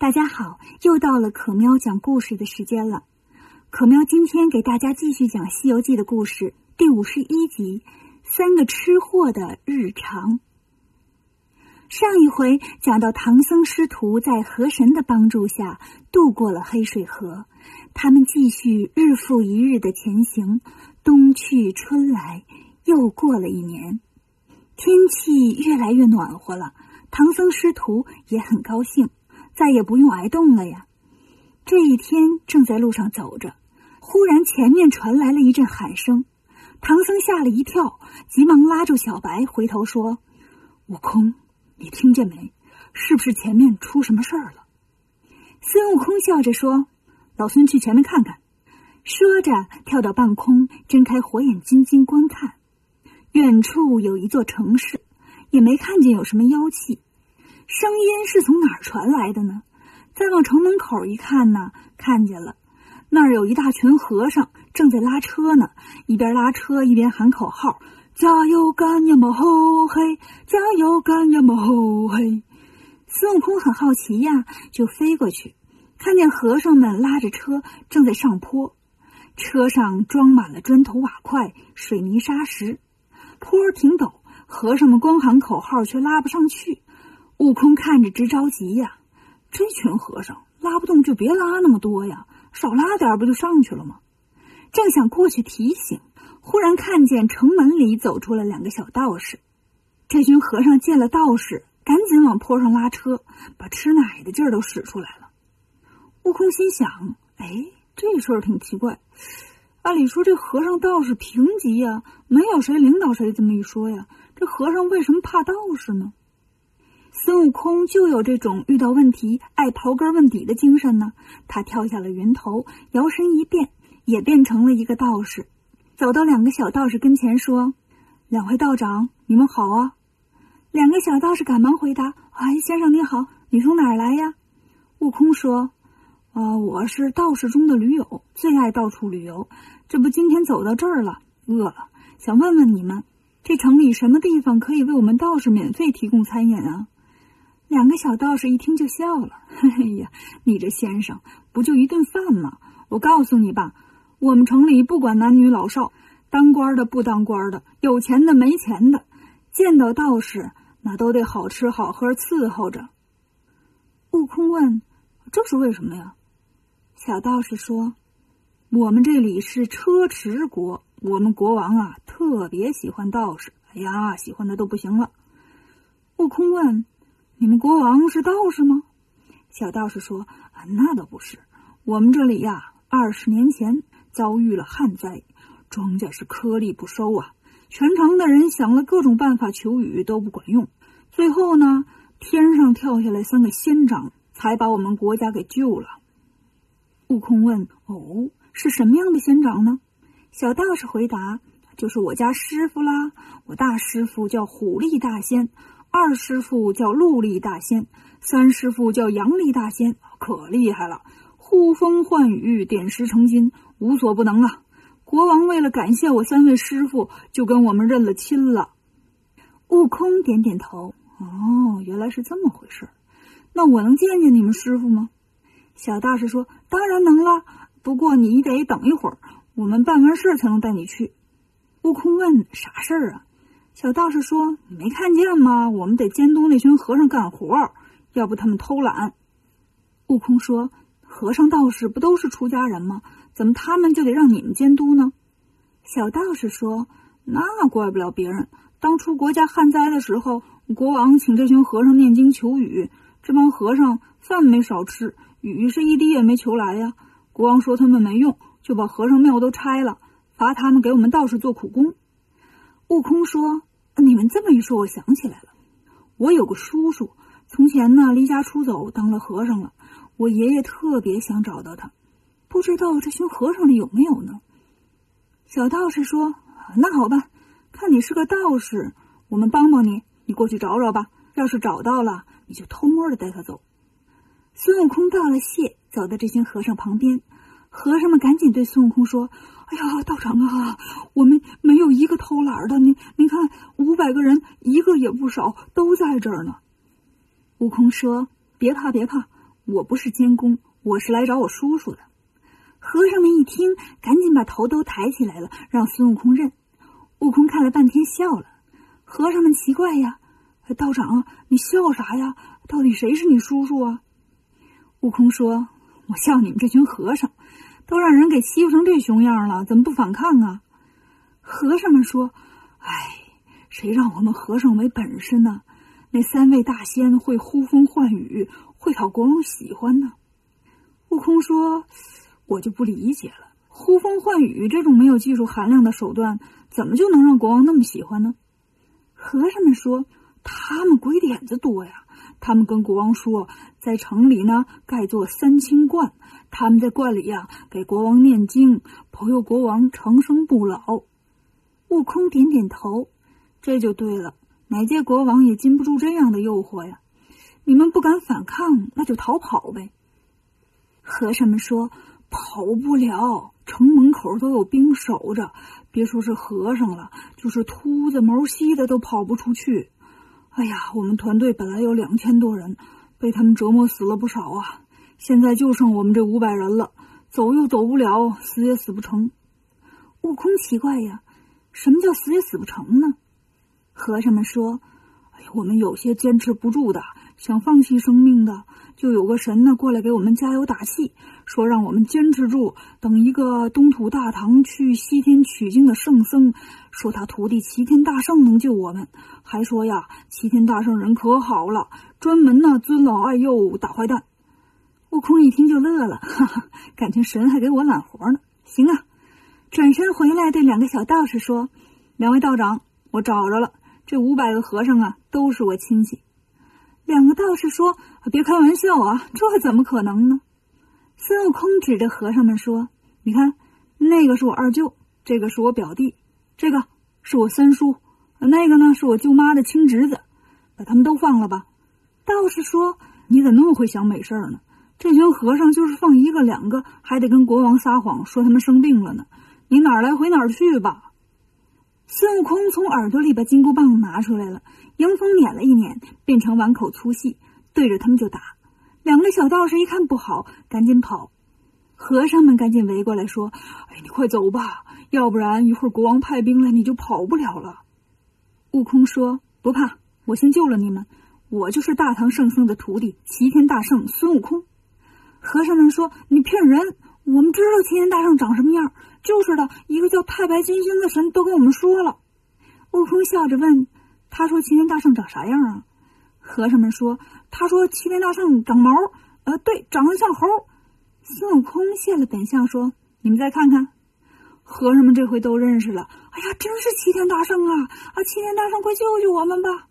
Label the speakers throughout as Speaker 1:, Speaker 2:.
Speaker 1: 大家好，又到了可喵讲故事的时间了。可喵今天给大家继续讲《西游记》的故事，第五十一集《三个吃货的日常》。上一回讲到唐僧师徒在河神的帮助下渡过了黑水河，他们继续日复一日的前行，冬去春来，又过了一年，天气越来越暖和了，唐僧师徒也很高兴。再也不用挨冻了呀！这一天正在路上走着，忽然前面传来了一阵喊声，唐僧吓了一跳，急忙拉住小白，回头说：“悟空，你听见没？是不是前面出什么事儿了？”孙悟空笑着说：“老孙去前面看看。”说着跳到半空，睁开火眼金睛观看，远处有一座城市，也没看见有什么妖气。声音是从哪儿传来的呢？再往城门口一看呢，看见了，那儿有一大群和尚正在拉车呢，一边拉车一边喊口号：“加油干呀嘛吼嘿，加油干呀嘛吼嘿。”孙悟空很好奇呀，就飞过去，看见和尚们拉着车正在上坡，车上装满了砖头瓦块、水泥沙石，坡挺陡，和尚们光喊口号却拉不上去。悟空看着直着急呀，这群和尚拉不动就别拉那么多呀，少拉点不就上去了吗？正想过去提醒，忽然看见城门里走出了两个小道士。这群和尚见了道士，赶紧往坡上拉车，把吃奶的劲儿都使出来了。悟空心想：哎，这事儿挺奇怪。按理说这和尚道士平级呀，没有谁领导谁这么一说呀，这和尚为什么怕道士呢？孙悟空就有这种遇到问题爱刨根问底的精神呢。他跳下了云头，摇身一变，也变成了一个道士，走到两个小道士跟前说：“两位道长，你们好啊！”两个小道士赶忙回答：“哎，先生你好，你从哪儿来呀？”悟空说：“啊，我是道士中的驴友，最爱到处旅游。这不，今天走到这儿了，饿了，想问问你们，这城里什么地方可以为我们道士免费提供餐饮啊？”两个小道士一听就笑了：“ 哎呀，你这先生不就一顿饭吗？我告诉你吧，我们城里不管男女老少，当官的不当官的，有钱的没钱的，见到道士那都得好吃好喝伺候着。”悟空问：“这是为什么呀？”小道士说：“我们这里是车迟国，我们国王啊特别喜欢道士，哎呀，喜欢的都不行了。”悟空问。你们国王是道士吗？小道士说：“啊，那倒不是。我们这里呀，二十年前遭遇了旱灾，庄稼是颗粒不收啊。全城的人想了各种办法求雨都不管用，最后呢，天上跳下来三个仙长，才把我们国家给救了。”悟空问：“哦，是什么样的仙长呢？”小道士回答：“就是我家师傅啦，我大师傅叫虎力大仙。”二师傅叫陆力大仙，三师傅叫杨力大仙，可厉害了，呼风唤雨，点石成金，无所不能啊！国王为了感谢我三位师傅，就跟我们认了亲了。悟空点点头，哦，原来是这么回事。那我能见见你们师傅吗？小道士说：“当然能了，不过你得等一会儿，我们办完事才能带你去。”悟空问：“啥事儿啊？”小道士说：“你没看见吗？我们得监督那群和尚干活，要不他们偷懒。”悟空说：“和尚道士不都是出家人吗？怎么他们就得让你们监督呢？”小道士说：“那怪不了别人。当初国家旱灾的时候，国王请这群和尚念经求雨，这帮和尚饭没少吃，雨是一滴也没求来呀。国王说他们没用，就把和尚庙都拆了，罚他们给我们道士做苦工。”悟空说。你们这么一说，我想起来了，我有个叔叔，从前呢离家出走当了和尚了。我爷爷特别想找到他，不知道这群和尚里有没有呢？小道士说：“那好吧，看你是个道士，我们帮帮你，你过去找找吧。要是找到了，你就偷摸的带他走。”孙悟空道了谢，走到这群和尚旁边，和尚们赶紧对孙悟空说。哎呀，道长啊，我们没有一个偷懒的。您您看，五百个人一个也不少，都在这儿呢。悟空说：“别怕，别怕，我不是监工，我是来找我叔叔的。”和尚们一听，赶紧把头都抬起来了，让孙悟空认。悟空看了半天，笑了。和尚们奇怪呀：“道长，你笑啥呀？到底谁是你叔叔啊？”悟空说：“我笑你们这群和尚，都让人给欺负成这熊样了，怎么不反抗啊？”和尚们说：“哎，谁让我们和尚没本事呢？那三位大仙会呼风唤雨，会讨国王喜欢呢。”悟空说。我就不理解了，呼风唤雨这种没有技术含量的手段，怎么就能让国王那么喜欢呢？和尚们说，他们鬼点子多呀。他们跟国王说，在城里呢盖座三清观，他们在观里呀给国王念经，保佑国王长生不老。悟空点点头，这就对了。哪届国王也禁不住这样的诱惑呀。你们不敢反抗，那就逃跑呗。和尚们说。跑不了，城门口都有兵守着，别说是和尚了，就是秃子、毛稀的都跑不出去。哎呀，我们团队本来有两千多人，被他们折磨死了不少啊！现在就剩我们这五百人了，走又走不了，死也死不成。悟空奇怪呀，什么叫死也死不成呢？和尚们说：“哎呀，我们有些坚持不住的，想放弃生命的。”就有个神呢，过来给我们加油打气，说让我们坚持住，等一个东土大唐去西天取经的圣僧，说他徒弟齐天大圣能救我们，还说呀，齐天大圣人可好了，专门呢尊老爱幼打坏蛋。悟空一听就乐了，哈哈，感情神还给我揽活呢。行啊，转身回来对两个小道士说：“两位道长，我找着了，这五百个和尚啊，都是我亲戚。”两个道士说：“别开玩笑啊，这怎么可能呢？”孙悟空指着和尚们说：“你看，那个是我二舅，这个是我表弟，这个是我三叔，那个呢是我舅妈的亲侄子，把他们都放了吧。”道士说：“你怎么那么会想美事儿呢？这群和尚就是放一个两个，还得跟国王撒谎说他们生病了呢。你哪儿来回哪儿去吧。”孙悟空从耳朵里把金箍棒拿出来了。迎风捻了一捻，变成碗口粗细，对着他们就打。两个小道士一看不好，赶紧跑。和尚们赶紧围过来说：“哎，你快走吧，要不然一会儿国王派兵来，你就跑不了了。”悟空说：“不怕，我先救了你们。我就是大唐圣僧的徒弟，齐天大圣孙悟空。”和尚们说：“你骗人！我们知道齐天大圣长什么样，就是的，一个叫太白金星的神都跟我们说了。”悟空笑着问。他说：“齐天大圣长啥样啊？”和尚们说：“他说齐天大圣长毛，呃，对，长得像猴。”孙悟空现了本相说：“你们再看看。”和尚们这回都认识了。哎呀，真是齐天大圣啊！啊，齐天大圣，快救救我们吧！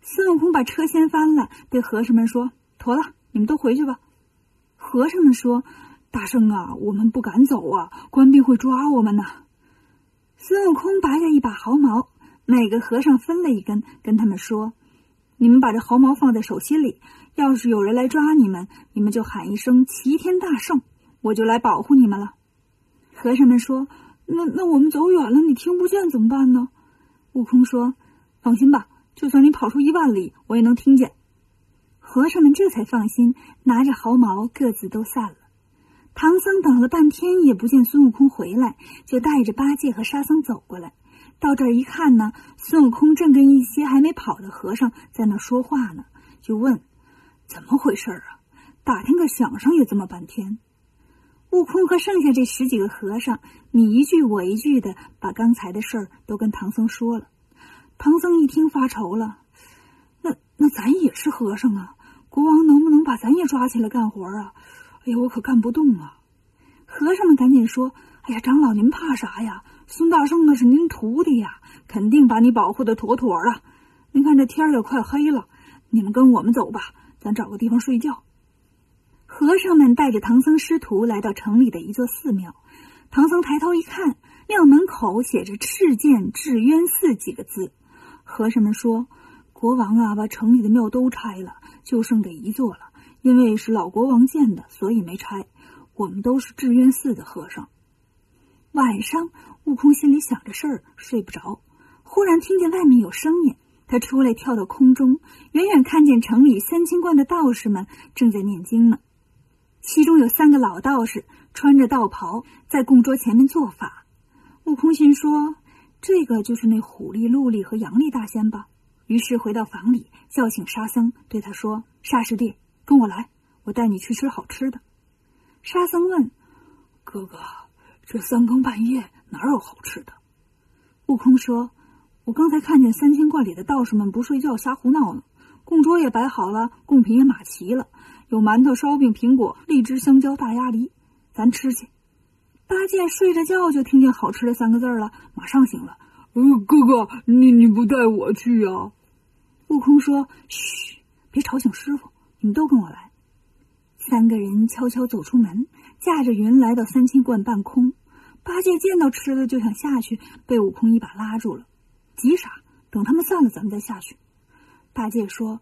Speaker 1: 孙悟空把车掀翻了，对和尚们说：“妥了，你们都回去吧。”和尚们说：“大圣啊，我们不敢走啊，官兵会抓我们呢。”孙悟空拔下一把毫毛。每个和尚分了一根，跟他们说：“你们把这毫毛放在手心里，要是有人来抓你们，你们就喊一声‘齐天大圣’，我就来保护你们了。”和尚们说：“那那我们走远了，你听不见怎么办呢？”悟空说：“放心吧，就算你跑出一万里，我也能听见。”和尚们这才放心，拿着毫毛，各自都散了。唐僧等了半天也不见孙悟空回来，就带着八戒和沙僧走过来。到这儿一看呢，孙悟空正跟一些还没跑的和尚在那说话呢，就问：“怎么回事啊？打听个响声也这么半天。”悟空和剩下这十几个和尚，你一句我一句的把刚才的事儿都跟唐僧说了。唐僧一听发愁了：“那那咱也是和尚啊，国王能不能把咱也抓起来干活啊？哎呀，我可干不动啊！”和尚们赶紧说：“哎呀，长老您怕啥呀？”孙大圣那是您徒弟呀，肯定把你保护的妥妥的。您看这天也快黑了，你们跟我们走吧，咱找个地方睡觉。和尚们带着唐僧师徒来到城里的一座寺庙，唐僧抬头一看，庙门口写着“赤剑智渊寺”几个字。和尚们说：“国王啊，把城里的庙都拆了，就剩这一座了。因为是老国王建的，所以没拆。我们都是智渊寺的和尚。”晚上，悟空心里想着事儿，睡不着。忽然听见外面有声音，他出来，跳到空中，远远看见城里三清观的道士们正在念经呢。其中有三个老道士，穿着道袍，在供桌前面做法。悟空心说：“这个就是那虎力、鹿力和阳力大仙吧？”于是回到房里，叫醒沙僧，对他说：“沙师弟，跟我来，我带你去吃好吃的。”沙僧问：“
Speaker 2: 哥哥，这三更半夜哪有好吃的？”
Speaker 1: 悟空说。我刚才看见三清观里的道士们不睡觉瞎胡闹呢，供桌也摆好了，贡品也码齐了，有馒头、烧饼、苹果、荔枝、香蕉、大鸭梨，咱吃去。八戒睡着觉就听见“好吃的”三个字了，马上醒了。
Speaker 2: 呃，哥哥，你你不带我去啊？
Speaker 1: 悟空说：“嘘，别吵醒师傅，你们都跟我来。”三个人悄悄走出门，驾着云来到三清观半空。八戒见到吃的就想下去，被悟空一把拉住了。急啥？等他们散了，咱们再下去。八戒说：“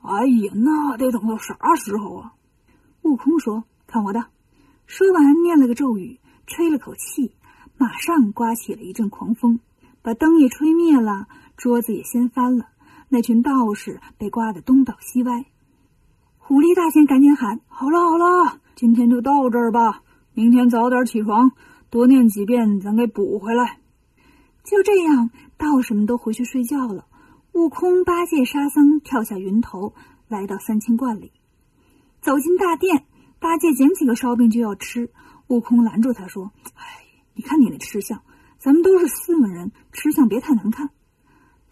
Speaker 2: 哎呀，那得等到啥时候啊？”
Speaker 1: 悟空说：“看我的！”说完，念了个咒语，吹了口气，马上刮起了一阵狂风，把灯也吹灭了，桌子也掀翻了。那群道士被刮得东倒西歪。狐狸大仙赶紧喊：“好了好了，今天就到这儿吧，明天早点起床，多念几遍，咱给补回来。”就这样。道士们都回去睡觉了，悟空、八戒、沙僧跳下云头，来到三清观里，走进大殿。八戒捡起个烧饼就要吃，悟空拦住他说：“哎，你看你那吃相，咱们都是斯文人，吃相别太难看。”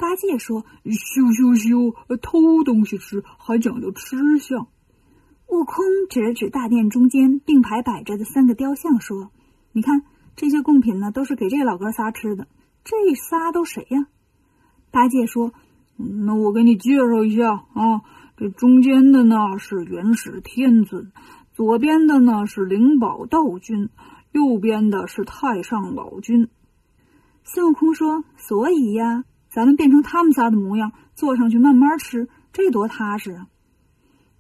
Speaker 1: 八戒说：“
Speaker 2: 羞羞羞，偷东西吃还讲究吃相。”
Speaker 1: 悟空指了指大殿中间并排摆着的三个雕像，说：“你看这些贡品呢，都是给这老哥仨吃的。”这仨都谁呀？八戒说：“
Speaker 2: 那我给你介绍一下啊，这中间的呢是元始天尊，左边的呢是灵宝道君，右边的是太上老君。”
Speaker 1: 孙悟空说：“所以呀，咱们变成他们仨的模样，坐上去慢慢吃，这多踏实啊！”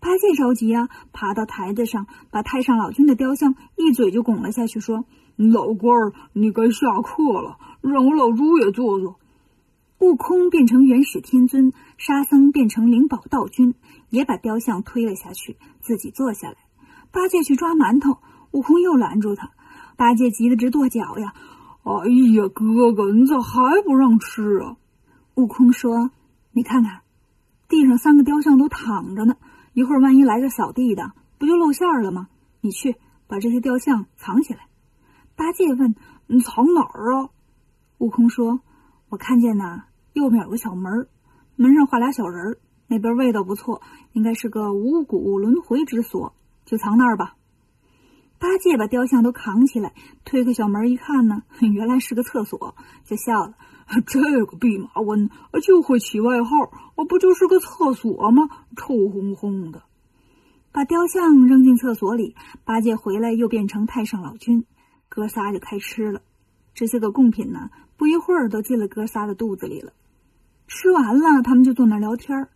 Speaker 1: 八戒着急啊，爬到台子上，把太上老君的雕像一嘴就拱了下去，说。
Speaker 2: 老官儿，你该下课了，让我老猪也坐坐。
Speaker 1: 悟空变成元始天尊，沙僧变成灵宝道君，也把雕像推了下去，自己坐下来。八戒去抓馒头，悟空又拦住他。八戒急得直跺脚呀！
Speaker 2: 哎呀，哥哥，你咋还不让吃啊？
Speaker 1: 悟空说：“你看看，地上三个雕像都躺着呢，一会儿万一来个扫地的，不就露馅了吗？你去把这些雕像藏起来。”八戒问：“你藏哪儿啊？”悟空说：“我看见呐，右边有个小门，门上画俩小人儿，那边味道不错，应该是个五谷轮回之所，就藏那儿吧。”八戒把雕像都扛起来，推开小门一看呢，原来是个厕所，就笑了：“
Speaker 2: 这个弼马温就会起外号，我不就是个厕所吗？臭烘烘的。”
Speaker 1: 把雕像扔进厕所里，八戒回来又变成太上老君。哥仨就开吃了，这些个贡品呢，不一会儿都进了哥仨的肚子里了。吃完了，他们就坐那聊天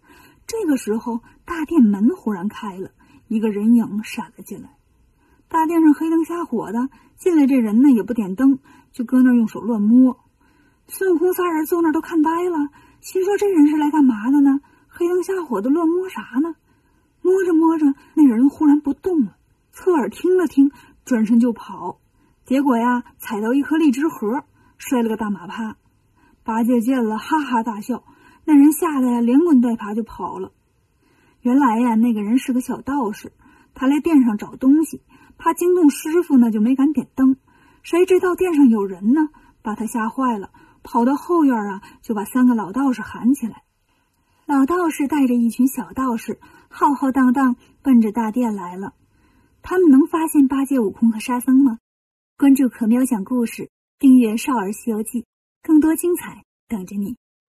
Speaker 1: 这个时候，大殿门忽然开了，一个人影闪了进来。大殿上黑灯瞎火的，进来这人呢也不点灯，就搁那用手乱摸。孙悟空仨人坐那都看呆了，心说这人是来干嘛的呢？黑灯瞎火的乱摸啥呢？摸着摸着，那人忽然不动了，侧耳听了听，转身就跑。结果呀，踩到一颗荔枝核，摔了个大马趴。八戒见了，哈哈大笑。那人吓得呀，连滚带爬就跑了。原来呀，那个人是个小道士，他来殿上找东西，怕惊动师傅呢，就没敢点灯。谁知道殿上有人呢，把他吓坏了，跑到后院啊，就把三个老道士喊起来。老道士带着一群小道士，浩浩荡荡奔着大殿来了。他们能发现八戒、悟空和沙僧吗？关注可喵讲故事，订阅《少儿西游记》，更多精彩等着你。